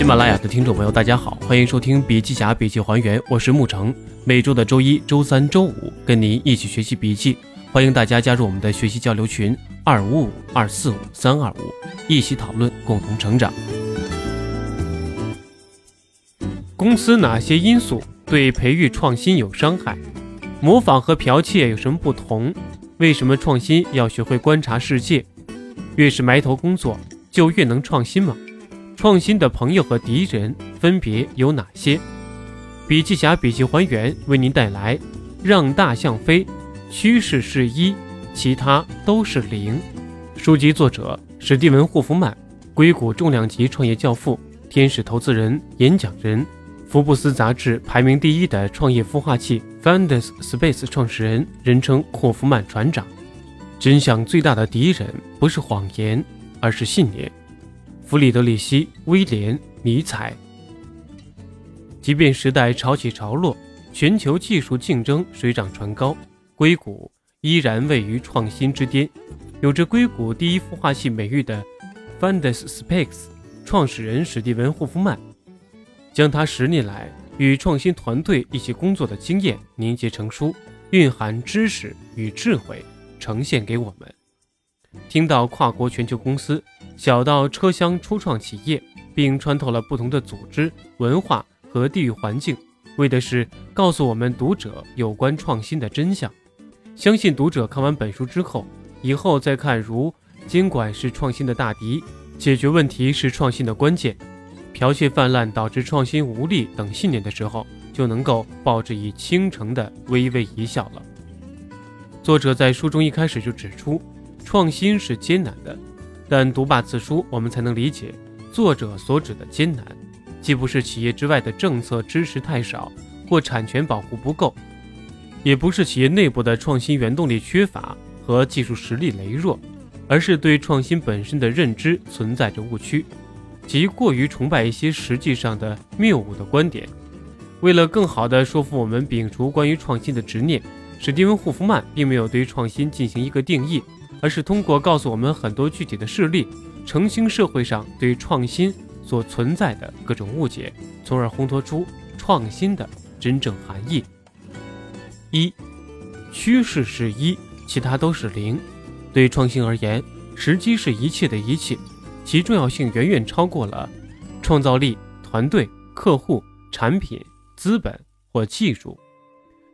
喜马拉雅的听众朋友，大家好，欢迎收听《笔记侠笔记还原》，我是沐橙。每周的周一、周三、周五，跟您一起学习笔记。欢迎大家加入我们的学习交流群：二五五二四五三二五，一起讨论，共同成长。公司哪些因素对培育创新有伤害？模仿和剽窃有什么不同？为什么创新要学会观察世界？越是埋头工作，就越能创新吗？创新的朋友和敌人分别有哪些？笔记侠笔记还原为您带来：让大象飞，趋势是一，其他都是零。书籍作者史蒂文·霍夫曼，硅谷重量级创业教父，天使投资人、演讲人，福布斯杂志排名第一的创业孵化器 Founders Space 创始人，人称霍夫曼船长。真相最大的敌人不是谎言，而是信念。弗里德里希·威廉·尼采。即便时代潮起潮落，全球技术竞争水涨船高，硅谷依然位于创新之巅。有着“硅谷第一孵化器”美誉的 f u n d e s s p e c s 创始人史蒂文·霍夫曼，将他十年来与创新团队一起工作的经验凝结成书，蕴含知识与智慧，呈现给我们。听到跨国全球公司，小到车厢初创企业，并穿透了不同的组织文化和地域环境，为的是告诉我们读者有关创新的真相。相信读者看完本书之后，以后再看如“监管是创新的大敌”“解决问题是创新的关键”“剽窃泛滥导致创新无力”等信念的时候，就能够报之以倾城的微微一笑了。作者在书中一开始就指出。创新是艰难的，但读罢此书，我们才能理解作者所指的艰难，既不是企业之外的政策支持太少或产权保护不够，也不是企业内部的创新原动力缺乏和技术实力羸弱，而是对创新本身的认知存在着误区，即过于崇拜一些实际上的谬误的观点。为了更好地说服我们摒除关于创新的执念，史蒂文·霍夫曼并没有对创新进行一个定义。而是通过告诉我们很多具体的事例，澄清社会上对创新所存在的各种误解，从而烘托出创新的真正含义。一，趋势是一，其他都是零。对创新而言，时机是一切的一切，其重要性远远超过了创造力、团队、客户、产品、资本或技术。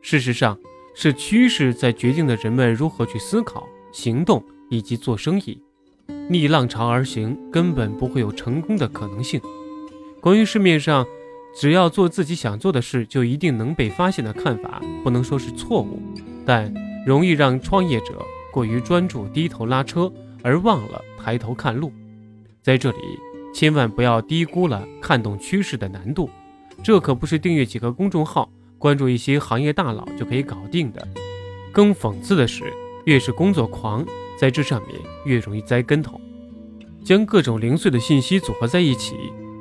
事实上，是趋势在决定了人们如何去思考。行动以及做生意，逆浪潮而行根本不会有成功的可能性。关于市面上只要做自己想做的事就一定能被发现的看法，不能说是错误，但容易让创业者过于专注低头拉车，而忘了抬头看路。在这里，千万不要低估了看懂趋势的难度，这可不是订阅几个公众号、关注一些行业大佬就可以搞定的。更讽刺的是。越是工作狂，在这上面越容易栽跟头。将各种零碎的信息组合在一起，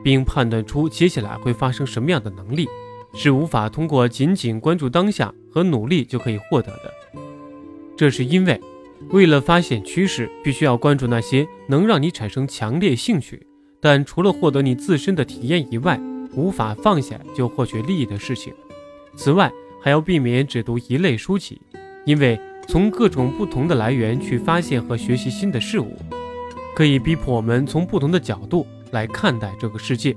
并判断出接下来会发生什么样的能力，是无法通过仅仅关注当下和努力就可以获得的。这是因为，为了发现趋势，必须要关注那些能让你产生强烈兴趣，但除了获得你自身的体验以外，无法放下就获取利益的事情。此外，还要避免只读一类书籍，因为。从各种不同的来源去发现和学习新的事物，可以逼迫我们从不同的角度来看待这个世界，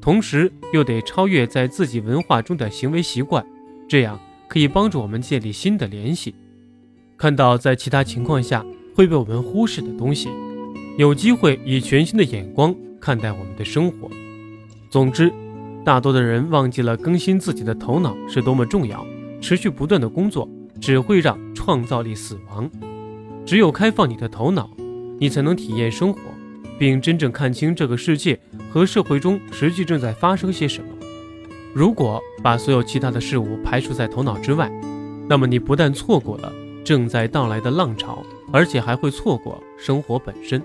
同时又得超越在自己文化中的行为习惯，这样可以帮助我们建立新的联系，看到在其他情况下会被我们忽视的东西，有机会以全新的眼光看待我们的生活。总之，大多的人忘记了更新自己的头脑是多么重要，持续不断的工作。只会让创造力死亡。只有开放你的头脑，你才能体验生活，并真正看清这个世界和社会中实际正在发生些什么。如果把所有其他的事物排除在头脑之外，那么你不但错过了正在到来的浪潮，而且还会错过生活本身。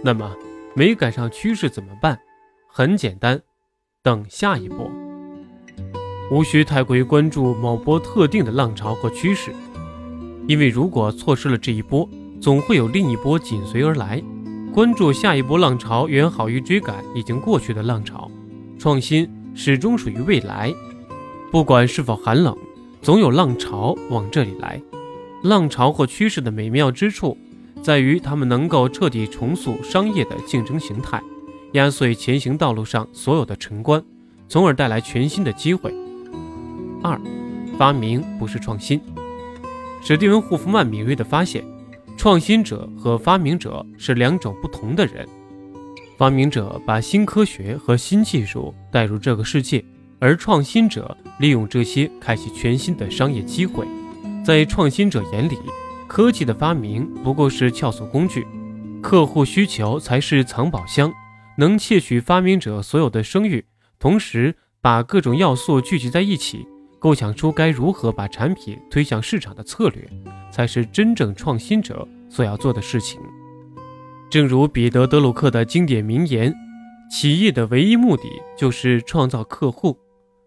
那么没赶上趋势怎么办？很简单，等下一波。无需太过于关注某波特定的浪潮和趋势，因为如果错失了这一波，总会有另一波紧随而来。关注下一波浪潮，远好于追赶已经过去的浪潮。创新始终属于未来，不管是否寒冷，总有浪潮往这里来。浪潮或趋势的美妙之处，在于它们能够彻底重塑商业的竞争形态，压碎前行道路上所有的陈关，从而带来全新的机会。二，发明不是创新。史蒂文·霍夫曼敏锐地发现，创新者和发明者是两种不同的人。发明者把新科学和新技术带入这个世界，而创新者利用这些开启全新的商业机会。在创新者眼里，科技的发明不过是撬锁工具，客户需求才是藏宝箱，能窃取发明者所有的声誉，同时把各种要素聚集在一起，构想出该如何把产品推向市场的策略，才是真正创新者所要做的事情。正如彼得·德鲁克的经典名言：“企业的唯一目的就是创造客户，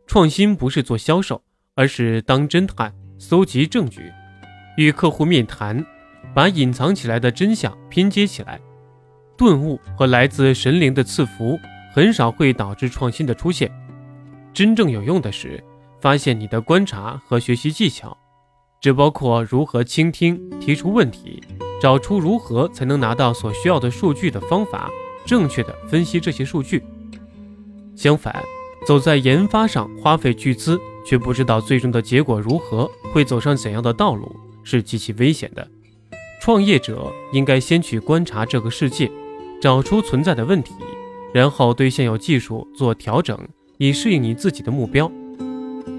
创新不是做销售，而是当侦探，搜集证据，与客户面谈，把隐藏起来的真相拼接起来。顿悟和来自神灵的赐福很少会导致创新的出现。真正有用的是发现你的观察和学习技巧，这包括如何倾听、提出问题。”找出如何才能拿到所需要的数据的方法，正确的分析这些数据。相反，走在研发上花费巨资，却不知道最终的结果如何，会走上怎样的道路，是极其危险的。创业者应该先去观察这个世界，找出存在的问题，然后对现有技术做调整，以适应你自己的目标。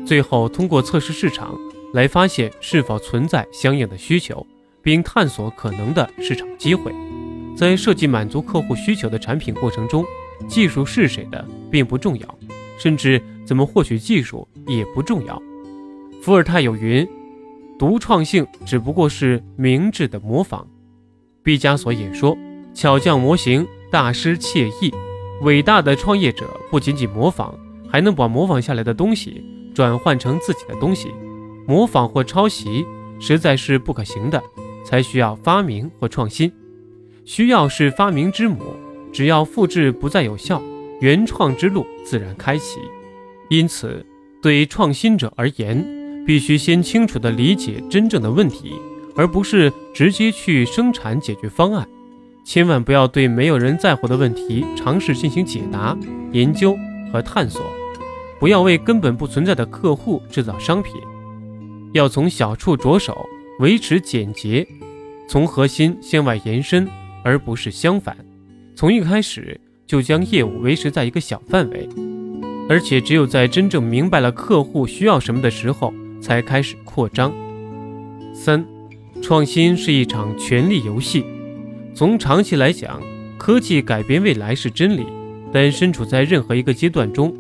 最后通过测试市场来发现是否存在相应的需求。并探索可能的市场机会，在设计满足客户需求的产品过程中，技术是谁的并不重要，甚至怎么获取技术也不重要。伏尔泰有云：“独创性只不过是明智的模仿。”毕加索也说：“巧匠模型，大师惬意。”伟大的创业者不仅仅模仿，还能把模仿下来的东西转换成自己的东西。模仿或抄袭实在是不可行的。才需要发明或创新，需要是发明之母。只要复制不再有效，原创之路自然开启。因此，对创新者而言，必须先清楚地理解真正的问题，而不是直接去生产解决方案。千万不要对没有人在乎的问题尝试进行解答、研究和探索。不要为根本不存在的客户制造商品。要从小处着手。维持简洁，从核心向外延伸，而不是相反。从一开始就将业务维持在一个小范围，而且只有在真正明白了客户需要什么的时候，才开始扩张。三，创新是一场权力游戏。从长期来讲，科技改变未来是真理，但身处在任何一个阶段中，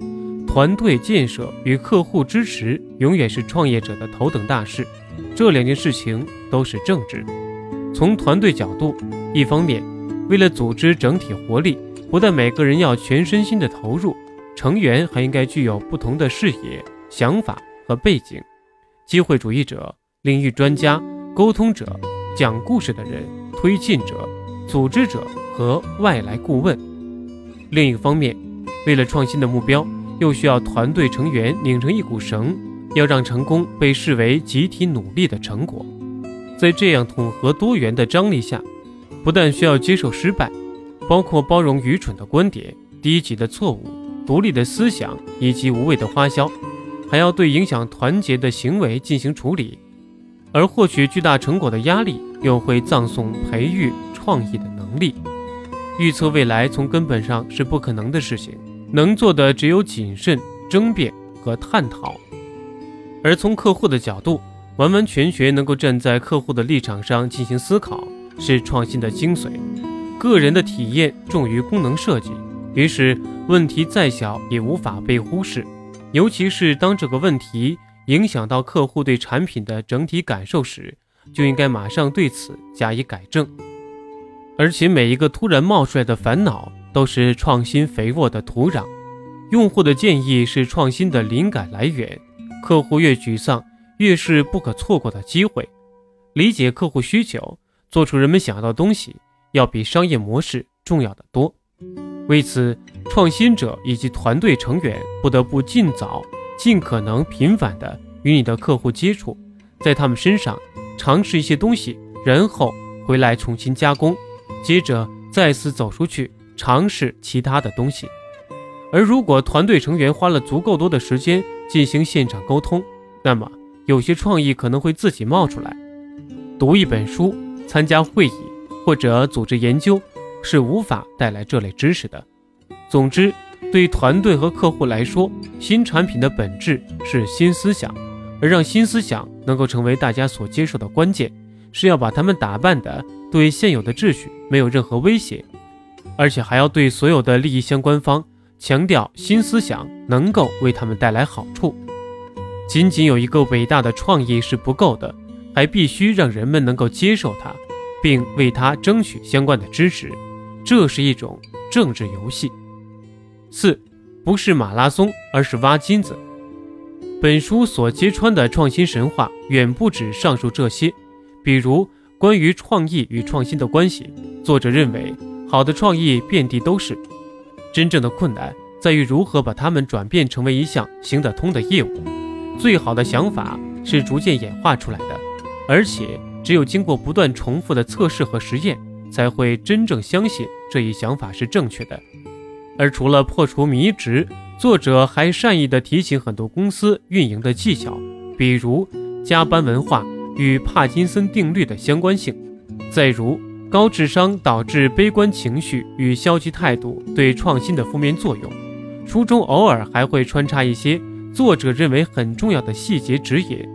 团队建设与客户支持永远是创业者的头等大事。这两件事情都是政治。从团队角度，一方面，为了组织整体活力，不但每个人要全身心的投入，成员还应该具有不同的视野、想法和背景。机会主义者、领域专家、沟通者、讲故事的人、推进者、组织者和外来顾问。另一方面，为了创新的目标，又需要团队成员拧成一股绳。要让成功被视为集体努力的成果，在这样统合多元的张力下，不但需要接受失败，包括包容愚蠢的观点、低级的错误、独立的思想以及无谓的花销，还要对影响团结的行为进行处理，而获取巨大成果的压力又会葬送培育创意的能力。预测未来从根本上是不可能的事情，能做的只有谨慎、争辩和探讨。而从客户的角度，完完全全能够站在客户的立场上进行思考，是创新的精髓。个人的体验重于功能设计，于是问题再小也无法被忽视，尤其是当这个问题影响到客户对产品的整体感受时，就应该马上对此加以改正。而且每一个突然冒出来的烦恼，都是创新肥沃的土壤。用户的建议是创新的灵感来源。客户越沮丧，越是不可错过的机会。理解客户需求，做出人们想要的东西，要比商业模式重要的多。为此，创新者以及团队成员不得不尽早、尽可能频繁地与你的客户接触，在他们身上尝试一些东西，然后回来重新加工，接着再次走出去尝试其他的东西。而如果团队成员花了足够多的时间进行现场沟通，那么有些创意可能会自己冒出来。读一本书、参加会议或者组织研究。是无法带来这类知识的。总之，对团队和客户来说，新产品的本质是新思想，而让新思想能够成为大家所接受的关键，是要把他们打扮的对现有的秩序没有任何威胁，而且还要对所有的利益相关方强调新思想能够为他们带来好处。仅仅有一个伟大的创意是不够的，还必须让人们能够接受它，并为它争取相关的支持。这是一种政治游戏。四，不是马拉松，而是挖金子。本书所揭穿的创新神话远不止上述这些，比如关于创意与创新的关系。作者认为，好的创意遍地都是，真正的困难在于如何把它们转变成为一项行得通的业务。最好的想法是逐渐演化出来的，而且只有经过不断重复的测试和实验。才会真正相信这一想法是正确的。而除了破除迷执，作者还善意地提醒很多公司运营的技巧，比如加班文化与帕金森定律的相关性，再如高智商导致悲观情绪与消极态度对创新的负面作用。书中偶尔还会穿插一些作者认为很重要的细节指引，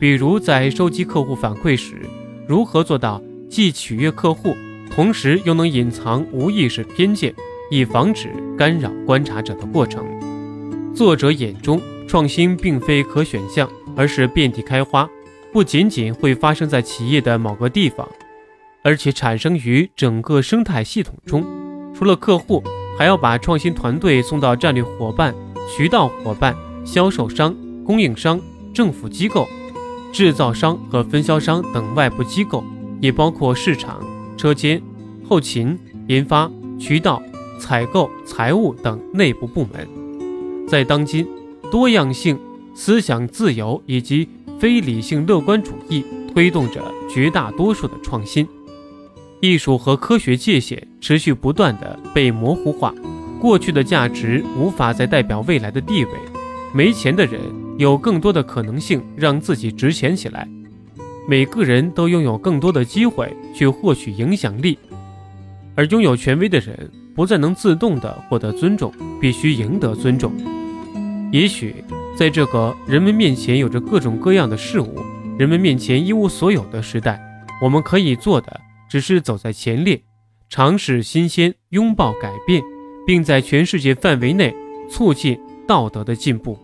比如在收集客户反馈时，如何做到既取悦客户。同时又能隐藏无意识偏见，以防止干扰观察者的过程。作者眼中，创新并非可选项，而是遍地开花，不仅仅会发生在企业的某个地方，而且产生于整个生态系统中。除了客户，还要把创新团队送到战略伙伴、渠道伙伴、销售商、供应商、政府机构、制造商和分销商等外部机构，也包括市场。车间、后勤、研发、渠道、采购、财务等内部部门，在当今多样性、思想自由以及非理性乐观主义推动着绝大多数的创新，艺术和科学界限持续不断的被模糊化，过去的价值无法再代表未来的地位，没钱的人有更多的可能性让自己值钱起来。每个人都拥有更多的机会去获取影响力，而拥有权威的人不再能自动的获得尊重，必须赢得尊重。也许在这个人们面前有着各种各样的事物，人们面前一无所有的时代，我们可以做的只是走在前列，尝试新鲜，拥抱改变，并在全世界范围内促进道德的进步。